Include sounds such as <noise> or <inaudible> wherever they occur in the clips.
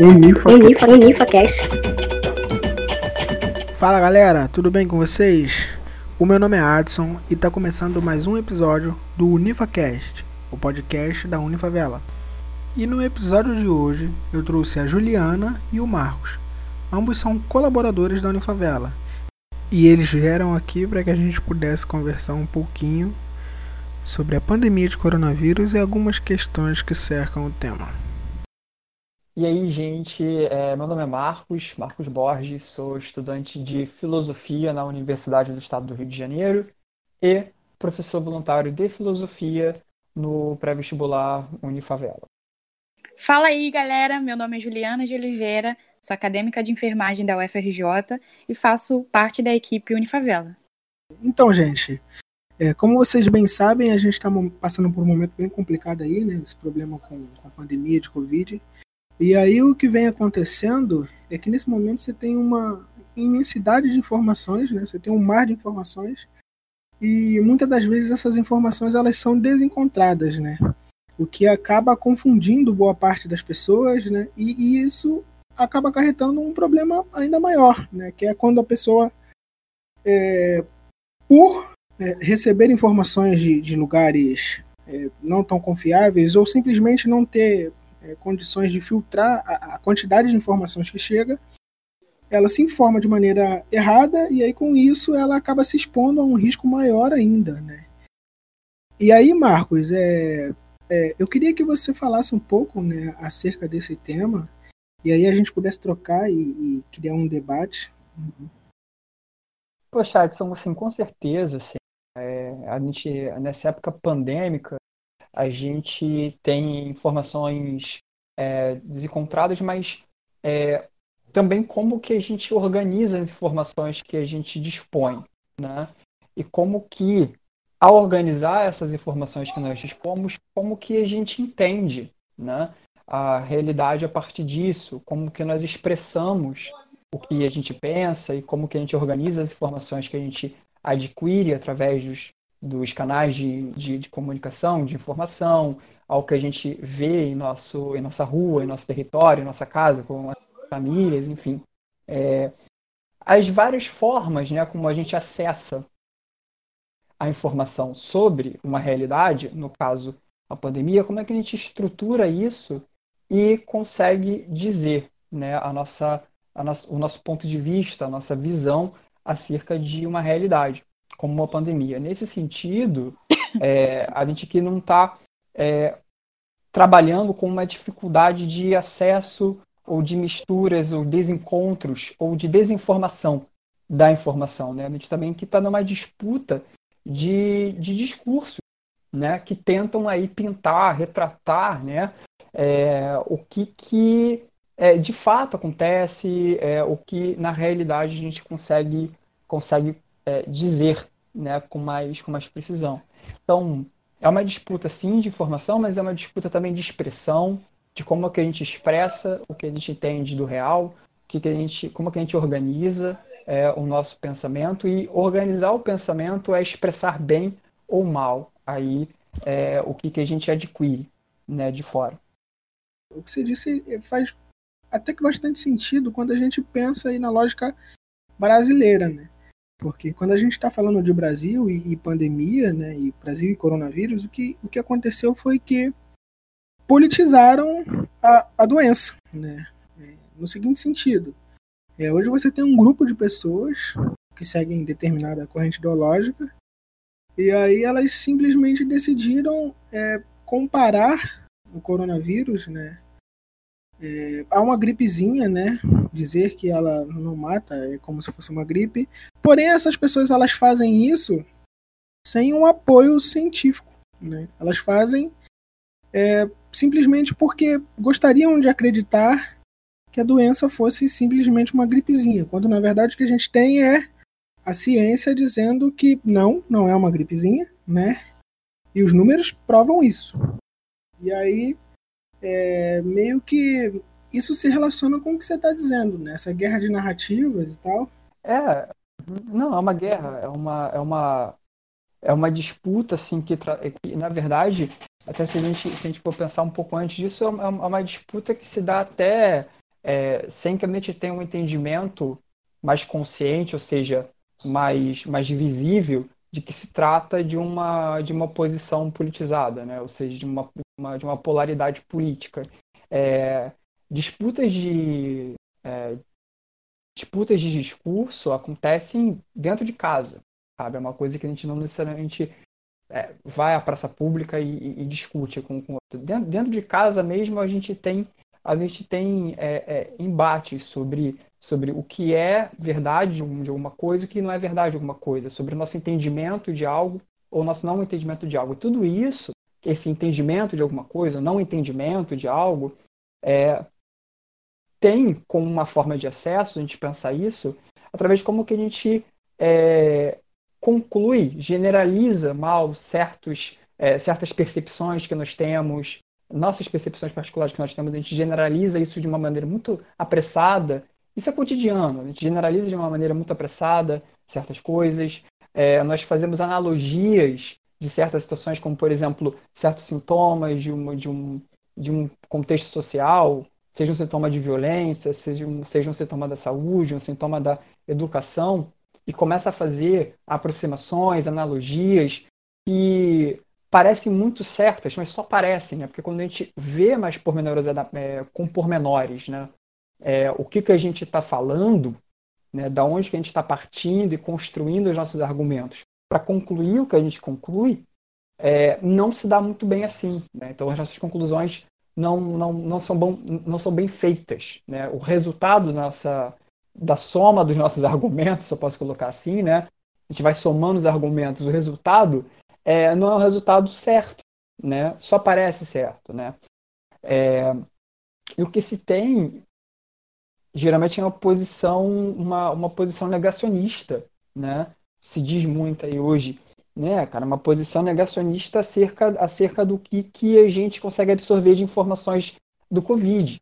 Unifa, Unifa, UnifaCast. Fala galera, tudo bem com vocês? O meu nome é Adson e está começando mais um episódio do UnifaCast, o podcast da Unifavela. E no episódio de hoje eu trouxe a Juliana e o Marcos. Ambos são colaboradores da Unifavela. E eles vieram aqui para que a gente pudesse conversar um pouquinho sobre a pandemia de coronavírus e algumas questões que cercam o tema. E aí, gente, é, meu nome é Marcos, Marcos Borges, sou estudante de filosofia na Universidade do Estado do Rio de Janeiro e professor voluntário de filosofia no pré-vestibular Unifavela. Fala aí, galera, meu nome é Juliana de Oliveira, sou acadêmica de enfermagem da UFRJ e faço parte da equipe Unifavela. Então, gente, é, como vocês bem sabem, a gente está passando por um momento bem complicado aí, né? Esse problema com, com a pandemia de Covid. E aí o que vem acontecendo é que nesse momento você tem uma imensidade de informações, né? Você tem um mar de informações e muitas das vezes essas informações elas são desencontradas, né? O que acaba confundindo boa parte das pessoas, né? E, e isso acaba acarretando um problema ainda maior, né? Que é quando a pessoa, é, por é, receber informações de, de lugares é, não tão confiáveis ou simplesmente não ter é, condições de filtrar a, a, quantidade de informações que chega, ela se informa de maneira errada e aí com isso ela acaba se expondo a um risco maior ainda, né? E aí, Marcos, é, é, eu queria que você falasse um pouco né, acerca desse tema e aí a gente pudesse trocar e, e criar um debate. Poxa, Edson, assim, com certeza, assim, é, a gente, nessa época pandêmica, a gente tem informações é, desencontradas, mas é, também como que a gente organiza as informações que a gente dispõe, né? E como que, ao organizar essas informações que nós dispomos, como que a gente entende, né? A realidade a partir disso, como que nós expressamos o que a gente pensa e como que a gente organiza as informações que a gente adquire através dos, dos canais de, de, de, comunicação, de informação, ao que a gente vê em, nosso, em nossa rua, em nosso território, em nossa casa, com as famílias, enfim. É, as várias formas né, como a gente acessa a informação sobre uma realidade, no caso a pandemia, como é que a gente estrutura isso e consegue dizer né, a nossa, a nossa, o nosso ponto de vista, a nossa visão acerca de uma realidade como uma pandemia. Nesse sentido, <coughs> é, a gente aqui não está é, trabalhando com uma dificuldade de acesso ou de misturas ou desencontros ou de desinformação da informação. Né? A gente também que está numa disputa de, de discurso né? que tentam aí pintar, retratar né? É, o que, que é, de fato acontece, é, o que na realidade a gente consegue, consegue é, dizer né, com, mais, com mais precisão. Então, é uma disputa, sim, de informação, mas é uma disputa também de expressão, de como é que a gente expressa o que a gente entende do real, que que a gente, como é que a gente organiza é, o nosso pensamento, e organizar o pensamento é expressar bem ou mal aí é, o que, que a gente adquire né, de fora. O que você disse faz até que bastante sentido quando a gente pensa aí na lógica brasileira, né? Porque quando a gente está falando de Brasil e, e, pandemia, né, e Brasil e coronavírus, o que, o que aconteceu foi que politizaram a, a doença, né? É, no seguinte sentido, é, hoje você tem um grupo de pessoas que seguem determinada corrente ideológica e aí elas simplesmente decidiram é, comparar o coronavírus, né, é, há uma gripezinha, né? Dizer que ela não mata é como se fosse uma gripe. Porém, essas pessoas elas fazem isso sem um apoio científico, né? Elas fazem é, simplesmente porque gostariam de acreditar que a doença fosse simplesmente uma gripezinha, quando na verdade o que a gente tem é a ciência dizendo que não, não é uma gripezinha, né? E os números provam isso. E aí é, meio que isso se relaciona com o que você está dizendo, né? Essa guerra de narrativas e tal. É, não, é uma guerra, é uma, é uma, é uma disputa, assim, que, que na verdade, até se a, gente, se a gente for pensar um pouco antes disso, é uma, é uma disputa que se dá até é, sem que a gente tenha um entendimento mais consciente, ou seja, mais, mais visível, de que se trata de uma, de uma posição politizada, né? ou seja, de uma, uma de uma polaridade política. É, disputas de é, disputas de discurso acontecem dentro de casa, sabe? É uma coisa que a gente não necessariamente é, vai à praça pública e, e, discute com, com. Dentro, dentro, de casa mesmo a gente tem a gente tem é, é, embates sobre sobre o que é verdade de alguma coisa e o que não é verdade de alguma coisa, sobre o nosso entendimento de algo ou nosso não entendimento de algo. Tudo isso, esse entendimento de alguma coisa, não entendimento de algo, é, tem como uma forma de acesso, a gente pensar isso, através de como que a gente é, conclui, generaliza mal certos, é, certas percepções que nós temos, nossas percepções particulares que nós temos, a gente generaliza isso de uma maneira muito apressada. Isso é cotidiano, a gente generaliza de uma maneira muito apressada certas coisas. É, nós fazemos analogias de certas situações, como, por exemplo, certos sintomas de, uma, de, um, de um contexto social, seja um sintoma de violência, seja um, seja um sintoma da saúde, um sintoma da educação, e começa a fazer aproximações, analogias que parecem muito certas, mas só parecem, né? Porque quando a gente vê mais pormenores, é, com pormenores, né? É, o que, que a gente está falando, né? da onde que a gente está partindo e construindo os nossos argumentos para concluir o que a gente conclui, é, não se dá muito bem assim. Né? Então as nossas conclusões não, não, não, são, bom, não são bem feitas. Né? O resultado nossa, da soma dos nossos <laughs> argumentos, se eu posso colocar assim, né? a gente vai somando os argumentos, o resultado é, não é o resultado certo, né? só parece certo. Né? É, e o que se tem geralmente é uma posição, uma, uma posição negacionista, né? Se diz muito aí hoje né, cara, uma posição negacionista acerca, acerca do que, que a gente consegue absorver de informações do Covid.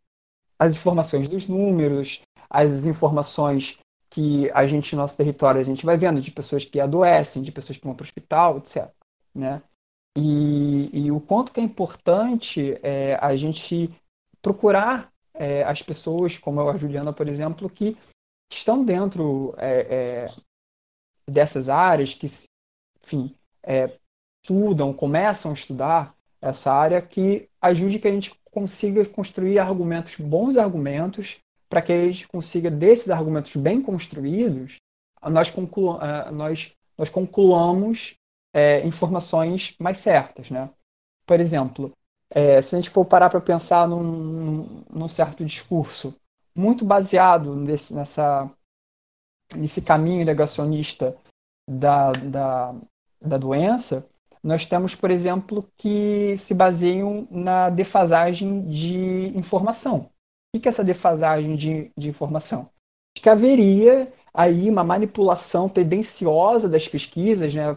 As informações dos números, as informações que a gente, no nosso território, a gente vai vendo de pessoas que adoecem, de pessoas que vão para o hospital, etc. Né? E, e, o quanto que é importante é, a gente procurar é, as pessoas, como a Juliana, por exemplo, que estão dentro é, é dessas áreas, que enfim, é, estudam, começam a estudar essa área que ajude que a gente consiga construir argumentos, bons argumentos, para que a gente consiga, desses argumentos bem construídos, nós, conclu é, nós, nós concluamos é, informações mais certas. Né? Por exemplo, é, se a gente for parar para pensar num, num, certo discurso muito baseado nesse, nessa, nesse caminho negacionista da, da, da doença, nós temos, por exemplo, que se baseiam na defasagem de informação. O que é essa defasagem de, de informação? Que haveria aí uma manipulação tendenciosa das pesquisas, né?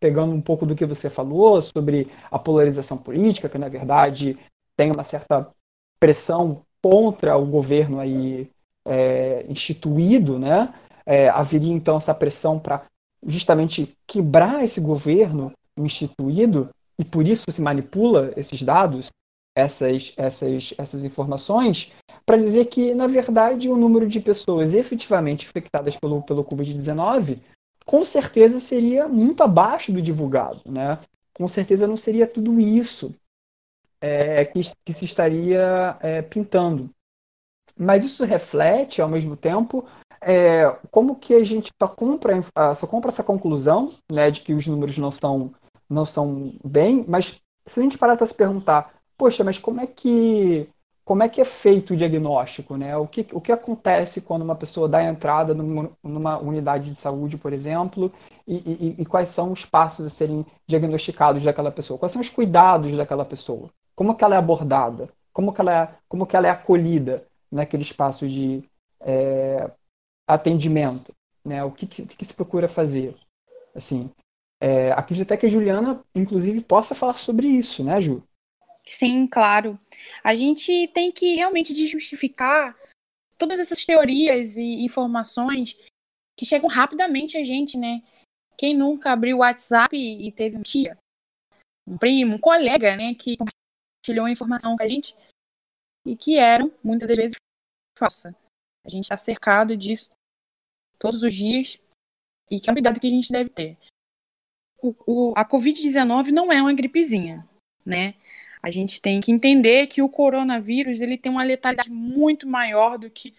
pegando um pouco do que você falou sobre a polarização política, que na verdade tem uma certa pressão contra o governo aí é, instituído, né? É, haveria então essa pressão para justamente quebrar esse governo instituído e por isso se manipula esses dados, essas, essas, essas informações, para dizer que, na verdade, o número de pessoas efetivamente infectadas pelo, pelo Covid-19 com certeza seria muito abaixo do divulgado. Né? Com certeza não seria tudo isso é, que, que, se estaria é, pintando. Mas isso reflete, ao mesmo tempo, é, como que a gente só compra, só compra essa conclusão né, de que os números não são, não são bem, mas se a gente parar para se perguntar, poxa, mas como é que como é que é feito o diagnóstico, né? O que, o que acontece quando uma pessoa dá entrada numa, numa unidade de saúde, por exemplo, e, e, e, quais são os passos a serem diagnosticados daquela pessoa? Quais são os cuidados daquela pessoa? Como que ela é abordada? Como que ela é, como que ela é acolhida naquele espaço de é, atendimento, né? O que, que, que se procura fazer? Assim, é, acredito até que a Juliana, inclusive, possa falar sobre isso, né, Ju? Sim, claro. A gente tem que realmente desmistificar todas essas teorias e informações que chegam rapidamente a gente, né? Quem nunca abriu o WhatsApp e teve um tia, um primo, um colega, né, que compartilhou a informação com a gente e que eram, muitas das vezes, falsa. A gente está cercado disso todos os dias e que é um cuidado que a gente deve ter. O, o, a Covid-19 não é uma gripezinha, né? A gente tem que entender que o coronavírus ele tem uma letalidade muito maior do que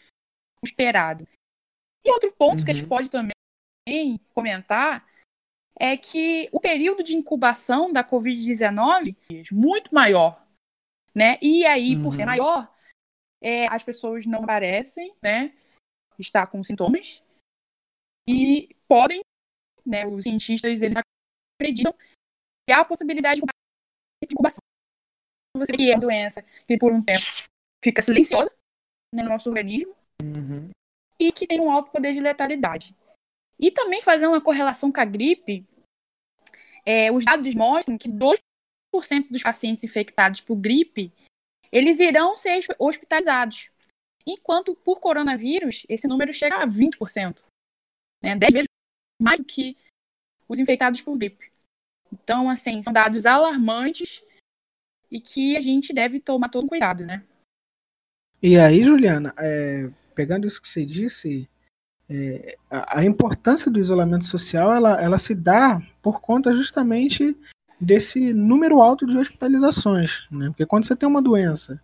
o esperado. E outro ponto uhum. que a gente uhum. pode também comentar é que o período de incubação da Covid-19 é muito maior, né? E aí, uhum. por ser uhum. maior, é, as pessoas não parecem, né, estar com sintomas e podem, né, os cientistas eles acreditam que há a possibilidade de incubação. Você tem a doença que por um tempo fica silenciosa né, no nosso organismo uhum. e que tem um alto poder de letalidade. E também fazer uma correlação com a gripe, é, os dados mostram que 2% dos pacientes infectados por gripe, eles irão ser hospitalizados. Enquanto por coronavírus, esse número chega a 20%. Né? 10 vezes mais do que os infectados por gripe. Então, assim, são dados alarmantes e que a gente deve tomar todo cuidado, né? E aí, Juliana, é, pegando isso que você disse, é, a, a, importância do isolamento social ela, ela se dá por conta justamente desse número alto de hospitalizações, né? Porque quando você tem uma doença,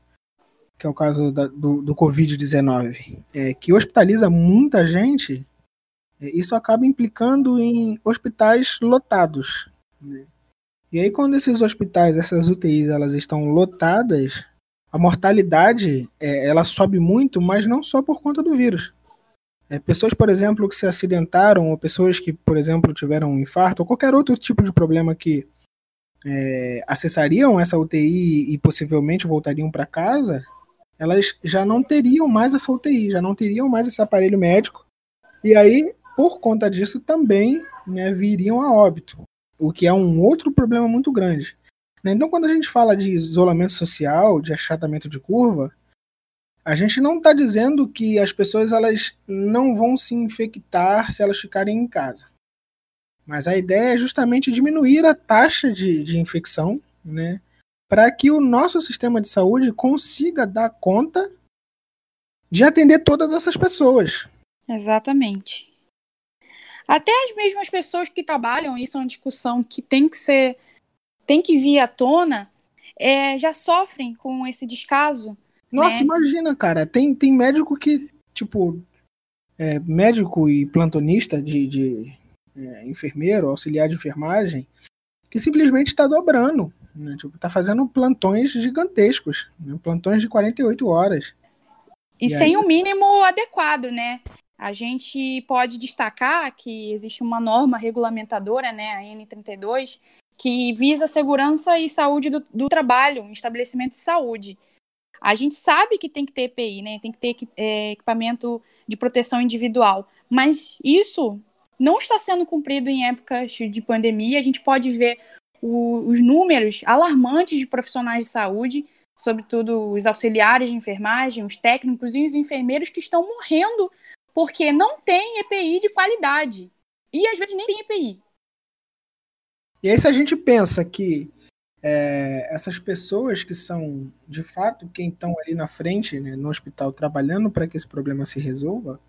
que é o caso da, do, do Covid-19, é, que hospitaliza muita gente, isso acaba implicando em hospitais lotados. Né? E aí quando esses hospitais, essas UTIs, elas estão lotadas, a mortalidade é, ela sobe muito, mas não só por conta do vírus. É, pessoas, por exemplo, que se acidentaram, ou pessoas que, por exemplo, tiveram um infarto, ou qualquer outro tipo de problema que é, acessariam essa UTI e possivelmente voltariam para casa, elas já não teriam mais essa UTI, já não teriam mais esse aparelho médico. E aí, por conta disso, também né, viriam a óbito, o que é um outro problema muito grande. Né? Então, quando a gente fala de isolamento social, de achatamento de curva, a gente não está dizendo que as pessoas elas não vão se infectar se elas ficarem em casa. Mas a ideia é justamente diminuir a taxa de, de infecção, né? Para que o nosso sistema de saúde consiga dar conta de atender todas essas pessoas. Exatamente. Até as mesmas pessoas que trabalham, isso é uma discussão que tem que ser, tem que vir à tona, é, já sofrem com esse descaso nossa, né? imagina, cara. Tem, tem médico que, tipo, é, médico e plantonista de, de é, enfermeiro, auxiliar de enfermagem, que simplesmente está dobrando. Né? Tipo, tá fazendo plantões gigantescos, né? plantões de 48 horas. E, e sem aí... o mínimo adequado, né? A gente pode destacar que existe uma norma regulamentadora, né, a N32, que visa a segurança e saúde do, do trabalho em estabelecimento de saúde. A gente sabe que tem que ter EPI, né? Tem que ter é, equipamento de proteção individual. Mas isso não está sendo cumprido em épocas de pandemia. A gente pode ver o, os números alarmantes de profissionais de saúde, sobretudo os auxiliares de enfermagem, os técnicos e os enfermeiros que estão morrendo porque não tem EPI de qualidade. E às vezes nem tem EPI. E aí, se a gente pensa que é, essas pessoas que são de fato quem estão ali na frente, né, no hospital, trabalhando para que esse problema se resolva,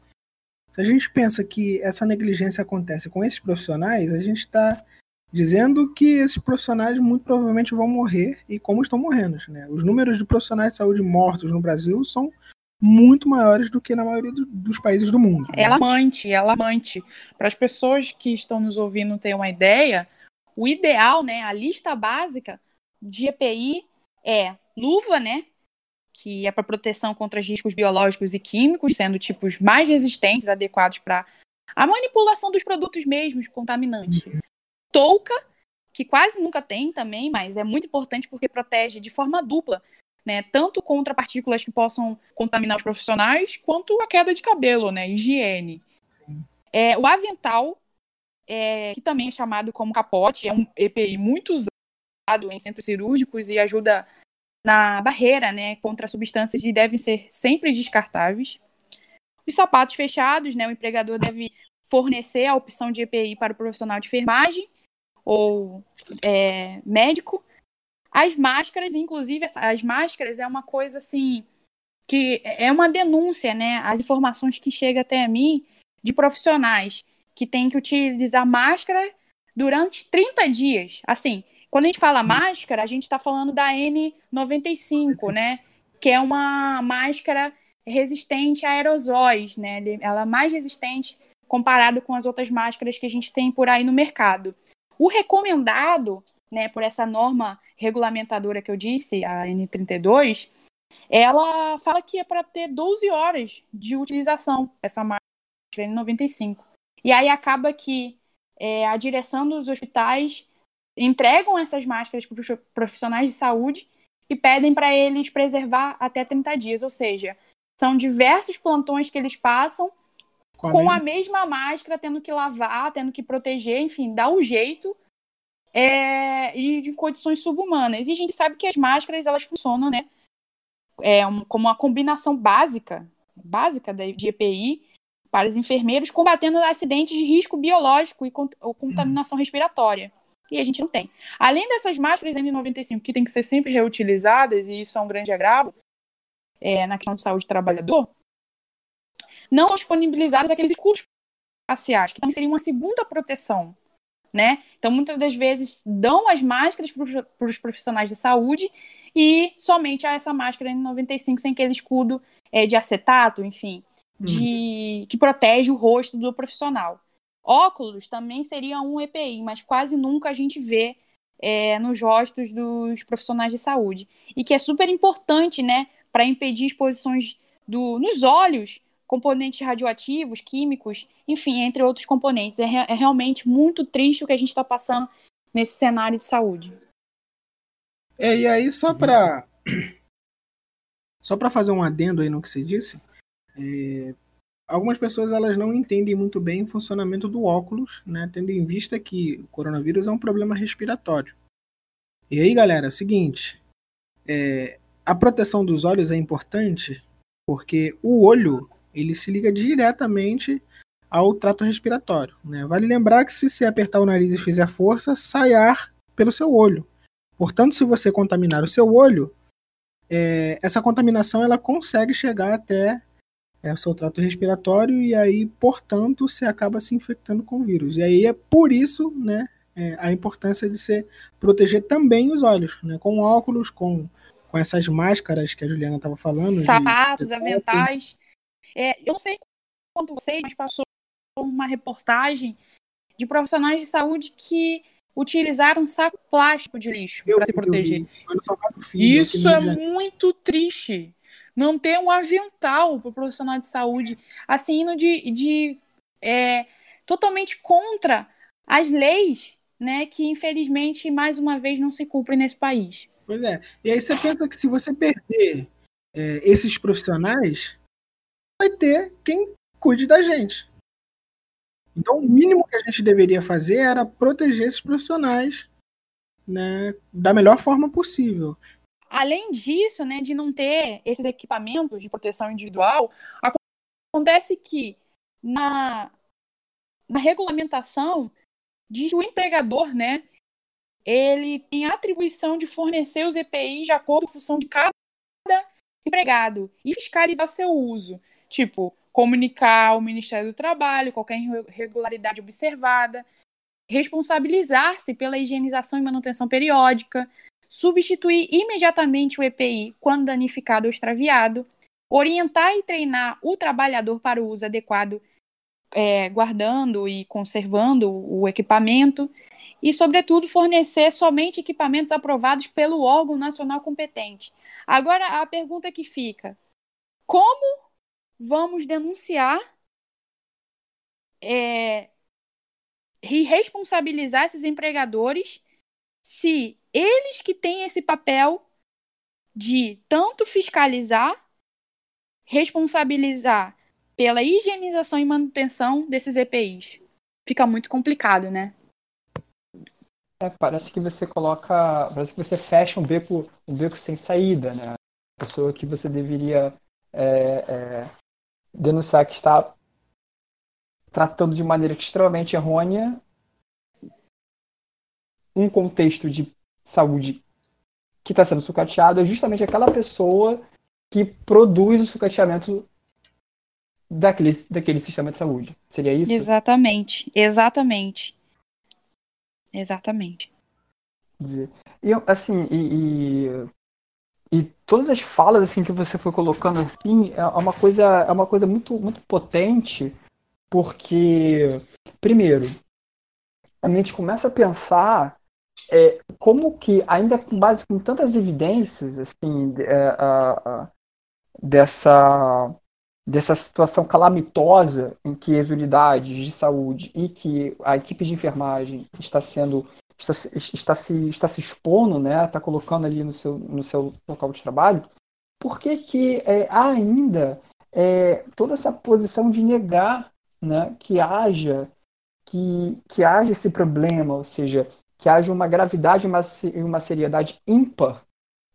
se a gente pensa que essa negligência acontece com esses profissionais, a gente está dizendo que esses profissionais muito provavelmente vão morrer e como estão morrendo. Né? Os números de profissionais de saúde mortos no Brasil são muito maiores do que na maioria do, dos países do mundo. É alarmante, é alarmante. Para as pessoas que estão nos ouvindo ter uma ideia, o ideal, né, a lista básica de EPI é luva, né? Que é para proteção contra riscos biológicos e químicos, sendo tipos mais resistentes, adequados para a manipulação dos produtos mesmos contaminantes. Touca, que quase nunca tem também, mas é muito importante porque protege de forma dupla, né? Tanto contra partículas que possam contaminar os profissionais, quanto a queda de cabelo, né? Higiene. É, o avental, é, que também é chamado como capote, é um EPI muito usado em centros cirúrgicos e ajuda na barreira né, contra substâncias que devem ser sempre descartáveis. Os sapatos fechados, né, o empregador deve fornecer a opção de EPI para o profissional de enfermagem ou é, médico. As máscaras, inclusive, as máscaras é uma coisa assim que é uma denúncia, né? As informações que chegam até mim de profissionais que têm que utilizar máscara durante 30 dias. Assim, quando a gente fala máscara, a gente está falando da N95, né? Que é uma máscara resistente a aerosóis, né? Ela é mais resistente comparado com as outras máscaras que a gente tem por aí no mercado. O recomendado, né, por essa norma regulamentadora que eu disse, a N32, ela fala que é para ter 12 horas de utilização essa máscara N95. E aí acaba que é, a direção dos hospitais entregam essas máscaras para os profissionais de saúde e pedem para eles preservar até 30 dias, ou seja, são diversos plantões que eles passam com, com a mesma máscara, tendo que lavar, tendo que proteger, enfim, dá um jeito é, e de condições subhumanas. E a gente sabe que as máscaras elas funcionam, né, é, um, como uma combinação básica, básica de EPI para os enfermeiros combatendo acidentes de risco biológico e ou contaminação respiratória e a gente não tem. Além dessas máscaras N95 que tem que ser sempre reutilizadas, e isso é um grande agravo é, na questão de saúde do trabalhador, não disponibilizadas aqueles escudos faciais, que também seria uma segunda proteção. Né? Então, muitas das vezes dão as máscaras para os profissionais de saúde e somente a essa máscara N95 sem aquele escudo é, de acetato, enfim, de, hum. que protege o rosto do profissional. Óculos também seria um EPI, mas quase nunca a gente vê é, nos rostos dos profissionais de saúde. E que é super importante, né, para impedir exposições do, nos olhos, componentes radioativos, químicos, enfim, entre outros componentes. É, é realmente muito triste o que a gente está passando nesse cenário de saúde. É, e aí, só para só para fazer um adendo aí no que você disse, é, algumas pessoas elas não entendem muito bem o funcionamento do óculos, né, tendo em vista que o coronavírus é um problema respiratório. E aí, galera, é o seguinte, é, a proteção dos olhos é importante porque o olho ele se liga diretamente ao trato respiratório. Né? Vale lembrar que se você apertar o nariz e fizer força, sai ar pelo seu olho. Portanto, se você contaminar o seu olho, é, essa contaminação ela consegue chegar até é o seu trato respiratório e aí, portanto, você acaba se infectando com o vírus. E aí é por isso, né, é, a importância de se proteger também os olhos, né, com óculos, com, com essas máscaras que a Juliana estava falando. Sapatos, de... aventais. É, eu não sei quanto vocês, mas passou uma reportagem de profissionais de saúde que utilizaram saco plástico de lixo para se proteger. Isso é muito triste não ter um avental para o profissional de saúde, assim, indo de, de é, totalmente contra as leis, né, que infelizmente mais uma vez não se cumprem nesse país. Pois é. E aí você pensa que se você perder é, esses profissionais, vai ter quem cuide da gente. Então, o mínimo que a gente deveria fazer era proteger esses profissionais né, da melhor forma possível. Além disso, né, de não ter esses equipamentos de proteção individual, acontece que na, na regulamentação diz que o empregador, né, ele tem a atribuição de fornecer os EPIs de acordo com a função de cada empregado e fiscalizar seu uso. Tipo, comunicar ao Ministério do Trabalho qualquer irregularidade observada, responsabilizar-se pela higienização e manutenção periódica, substituir imediatamente o EPI quando danificado ou extraviado, orientar e treinar o trabalhador para o uso adequado, é, guardando e conservando o equipamento, e, sobretudo, fornecer somente equipamentos aprovados pelo órgão nacional competente. Agora, a pergunta que fica: como vamos denunciar é, e responsabilizar esses empregadores se eles que têm esse papel de tanto fiscalizar, responsabilizar pela higienização e manutenção desses EPIs. Fica muito complicado, né? É, parece que você coloca, parece que você fecha um beco, um beco sem saída, né? Pessoa que você deveria é, é, denunciar que está tratando de maneira extremamente errônea um contexto de saúde que está sendo sucateado é justamente aquela pessoa que produz o sucateamento daquele, daquele sistema de saúde. Seria isso? Exatamente, exatamente. Exatamente. E assim, e, e, e, todas as falas assim que você foi colocando assim é uma coisa é uma coisa muito muito potente porque primeiro a gente começa a pensar é, como que ainda com base com tantas evidências assim é, a, a, dessa dessa situação calamitosa em que as unidades de saúde e que a equipe de enfermagem está sendo está, está se está se expondo, né, está colocando ali no seu no seu local de trabalho, por que que é, há ainda é, toda essa posição de negar, né, que haja que, que haja esse problema, ou seja, que haja uma gravidade e uma, uma seriedade ímpar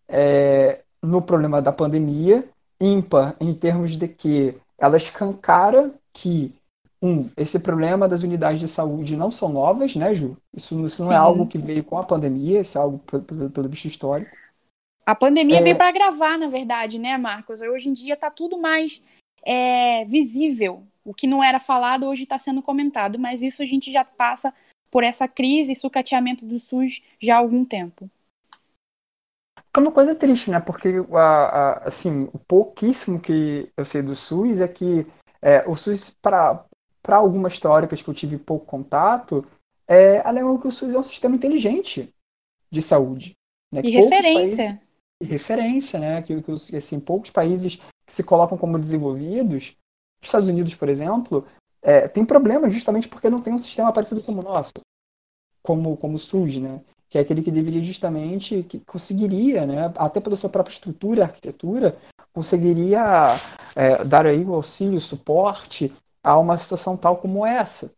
é, no problema da pandemia ímpar em termos de que ela escancara que um, esse problema das unidades de saúde não são novas, né, Ju? Isso, isso não é algo que veio com a pandemia, isso é algo pelo, pelo visto histórico. A pandemia é... veio para gravar, na verdade, né, Marcos? Hoje em dia está tudo mais é, visível. O que não era falado hoje está sendo comentado, mas isso a gente já passa por essa crise e sucateamento do SUS já há algum tempo. É uma coisa triste, né? Porque a, a, assim, o pouquíssimo que eu sei do SUS é que é, o SUS, para algumas teóricas que eu tive pouco contato, é, alegam que o SUS é um sistema inteligente de saúde. Né? E referência. Países, e referência, né? Que, que assim, poucos países que se colocam como desenvolvidos, Estados Unidos, por exemplo, é, tem problemas justamente porque não tem um sistema parecido como o nosso, como, como o SUS, né? que é aquele que deveria justamente, que conseguiria, né, até pela sua própria estrutura, arquitetura, conseguiria é, dar aí o auxílio, o suporte a uma situação tal como essa.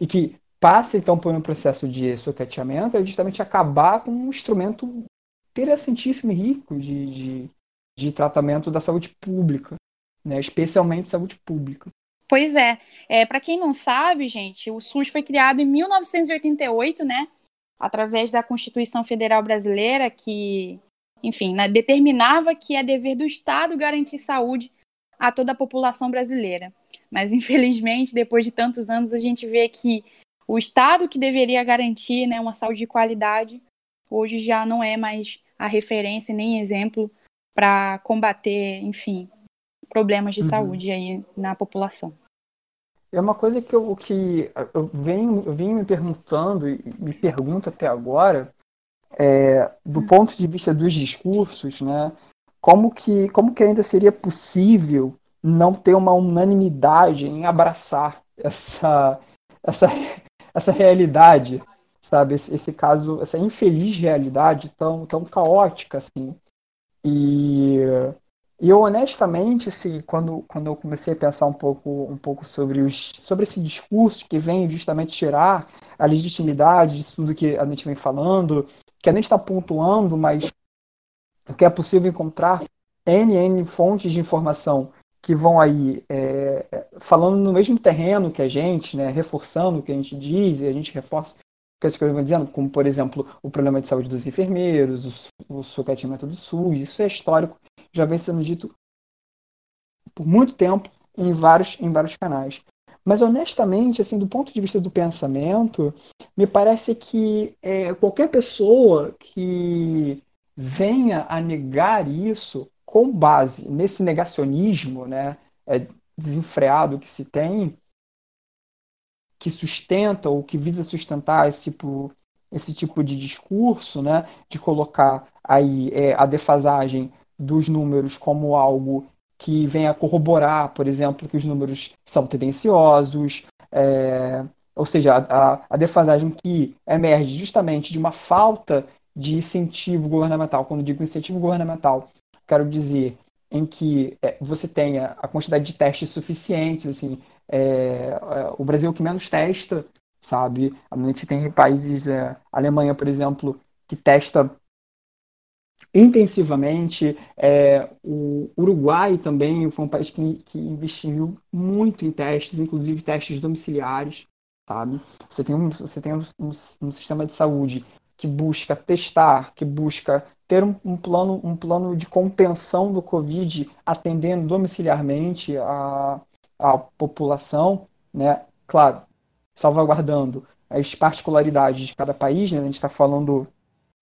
E que passa então por um processo de sucateamento é justamente acabar com um instrumento interessantíssimo e rico de, de, de tratamento da saúde pública, né, especialmente saúde pública. Pois é, é para quem não sabe, gente, o SUS foi criado em 1988, né? através da Constituição Federal Brasileira, que, enfim, né, determinava que é dever do Estado garantir saúde a toda a população brasileira. Mas, infelizmente, depois de tantos anos, a gente vê que o Estado que deveria garantir né, uma saúde de qualidade, hoje já não é mais a referência nem exemplo para combater, enfim, problemas de uhum. saúde aí na população. É uma coisa que eu, que eu, venho, eu venho me perguntando e me pergunto até agora, é, do ponto de vista dos discursos, né, como, que, como que ainda seria possível não ter uma unanimidade em abraçar essa, essa, <laughs> essa realidade, sabe? Esse, esse caso, essa infeliz realidade tão, tão caótica, assim. E e eu honestamente, assim, quando, quando eu comecei a pensar um pouco, um pouco sobre, os, sobre esse discurso que vem justamente tirar a legitimidade de tudo que a gente vem falando, que a gente está pontuando, mas que é possível encontrar N, N fontes de informação que vão aí é, falando no mesmo terreno que a gente, né, reforçando o que a gente diz, e a gente reforça o que as coisas vão dizendo, como, por exemplo, o problema de saúde dos enfermeiros, o, o sucateamento do SUS, isso é histórico já vem sendo dito por muito tempo em vários, em vários canais. Mas honestamente, assim, do ponto de vista do pensamento, me parece que é, qualquer pessoa que venha a negar isso com base nesse negacionismo, né, é, desenfreado que se tem, que sustenta ou que visa sustentar esse tipo, esse tipo de discurso, né, de colocar aí é, a defasagem dos números como algo que venha corroborar, por exemplo, que os números são tendenciosos, é, ou seja, a, a, defasagem que emerge justamente de uma falta de incentivo governamental. Quando digo incentivo governamental, quero dizer em que é, você tenha a quantidade de testes suficientes, assim, é, é o Brasil que menos testa, sabe? A gente tem países, é, Alemanha, por exemplo, que testa intensivamente. É, o Uruguai também foi um país que, que investiu muito em testes, inclusive testes domiciliares, sabe? Você tem um, você tem um, um, um sistema de saúde que busca testar, que busca ter um, um, plano, um plano de contenção do Covid, atendendo domiciliarmente a, a população, né? Claro, salvaguardando as particularidades de cada país, né? A gente está falando,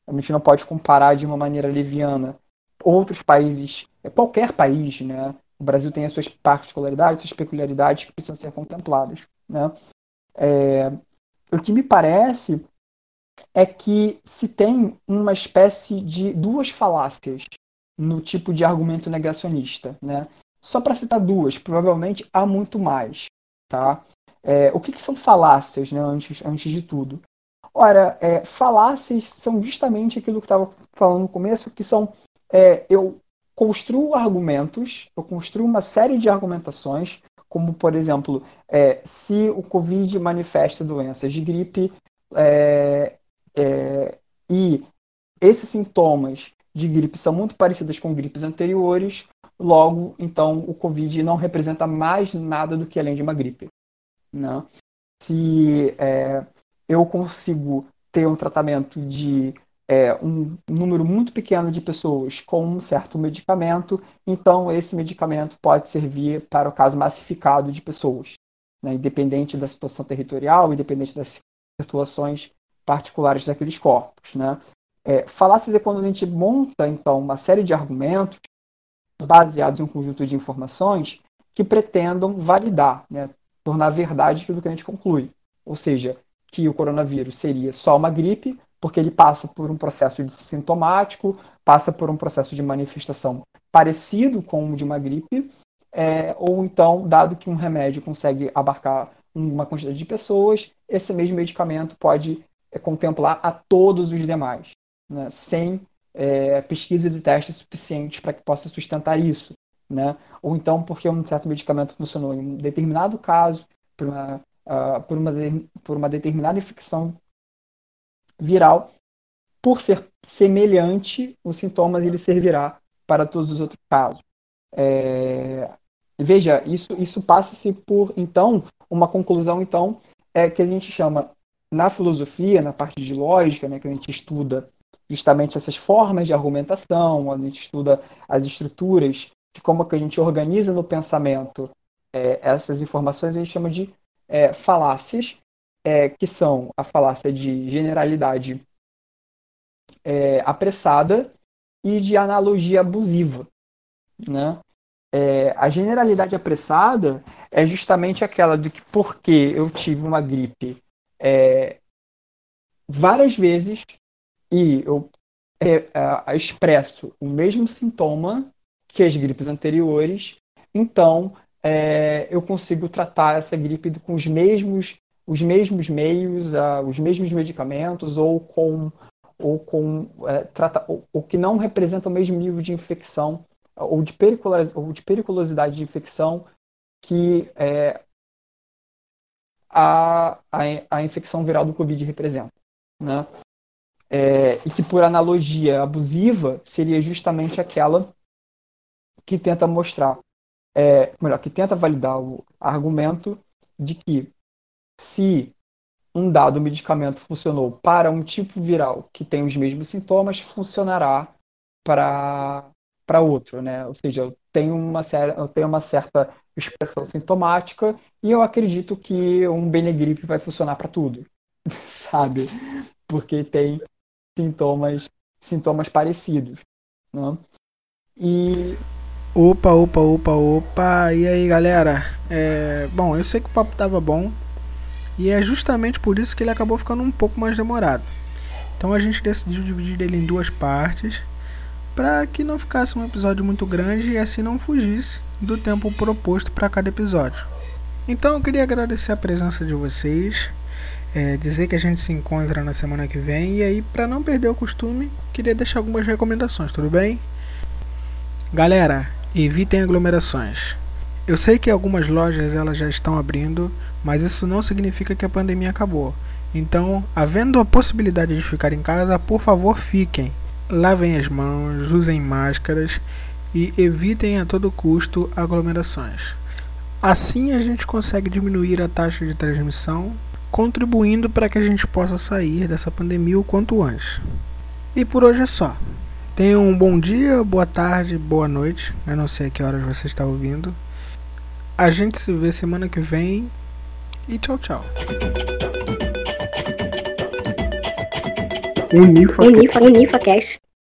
a gente não pode comparar de uma maneira leviana outros países, qualquer país, né? O Brasil tem as suas particularidades, suas peculiaridades que precisam ser contempladas, né? É, o que me parece é que se tem uma espécie de duas falácias no tipo de argumento negacionista, né? Só para citar duas, provavelmente há muito mais, tá? É, o que, que, são falácias, né, antes, antes de tudo? Ora, é, falácias são justamente aquilo que estava falando no começo, que são é, eu construo argumentos, eu construo uma série de argumentações, como por exemplo, é, se o Covid manifesta doenças de gripe é, é, e esses sintomas de gripe são muito parecidos com gripes anteriores, logo, então, o Covid não representa mais nada do que além de uma gripe. Né? Se é, eu consigo ter um tratamento de é, um número muito pequeno de pessoas com um certo medicamento, então esse medicamento pode servir para o caso massificado de pessoas, né? independente da situação territorial, independente das situações particulares daqueles corpos. Né? É, falácias é quando a gente monta, então, uma série de argumentos baseados em um conjunto de informações que pretendam validar, né? tornar verdade aquilo que a gente conclui. Ou seja, que o coronavírus seria só uma gripe, porque ele passa por um processo de sintomático, passa por um processo de manifestação parecido com o de uma gripe, é, ou então, dado que um remédio consegue abarcar uma quantidade de pessoas, esse mesmo medicamento pode é, contemplar a todos os demais, né, sem é, pesquisas e testes suficientes para que possa sustentar isso né? Ou então porque um certo medicamento funcionou em um determinado caso, por uma, uh, por uma, por uma determinada infecção viral, por ser semelhante, os sintomas ele servirá para todos os outros casos. É... Veja, isso, isso passa-se por, então, uma conclusão, então, é que a gente chama, na filosofia, na parte de lógica, né, que a gente estuda justamente essas formas de argumentação, a gente estuda as estruturas de como que a gente organiza no pensamento é, essas informações, a gente chama de é, falácias, é, que são a falácia de generalidade é, apressada e de analogia abusiva. Né? É, a generalidade apressada é justamente aquela de que porque eu tive uma gripe é, várias vezes e eu expresso o mesmo sintoma que as gripes anteriores. Então, é, eu consigo tratar essa gripe com os mesmos, os mesmos meios, os mesmos medicamentos, ou com, ou com é, trata, ou, ou, que não representa o mesmo nível de infecção, ou de, periculosidade, ou de periculosidade de infecção que é, a, a, a infecção viral do Covid representa. Né? É, e que, por analogia abusiva, seria justamente aquela que tenta mostrar, é, melhor, que tenta validar o argumento de que se um dado medicamento funcionou para um tipo viral que tem os mesmos sintomas, funcionará para para outro, né? Ou seja, eu tenho uma eu tenho uma certa expressão sintomática e eu acredito que um Benegripe vai funcionar para tudo, <laughs> sabe? Porque tem sintomas sintomas parecidos, né? E Opa, opa, opa, opa. E aí, galera? É, bom, eu sei que o papo tava bom. E é justamente por isso que ele acabou ficando um pouco mais demorado. Então a gente decidiu dividir ele em duas partes. Para que não ficasse um episódio muito grande e assim não fugisse do tempo proposto para cada episódio. Então eu queria agradecer a presença de vocês. É, dizer que a gente se encontra na semana que vem. E aí, para não perder o costume, queria deixar algumas recomendações, tudo bem? Galera, Evitem aglomerações. Eu sei que algumas lojas elas já estão abrindo, mas isso não significa que a pandemia acabou. Então, havendo a possibilidade de ficar em casa, por favor, fiquem. Lavem as mãos, usem máscaras e evitem a todo custo aglomerações. Assim a gente consegue diminuir a taxa de transmissão, contribuindo para que a gente possa sair dessa pandemia o quanto antes. E por hoje é só. Tenham um bom dia, boa tarde, boa noite. Eu não sei a que horas você está ouvindo. A gente se vê semana que vem e tchau, tchau. Unifa, Unifa, Unifa Cash.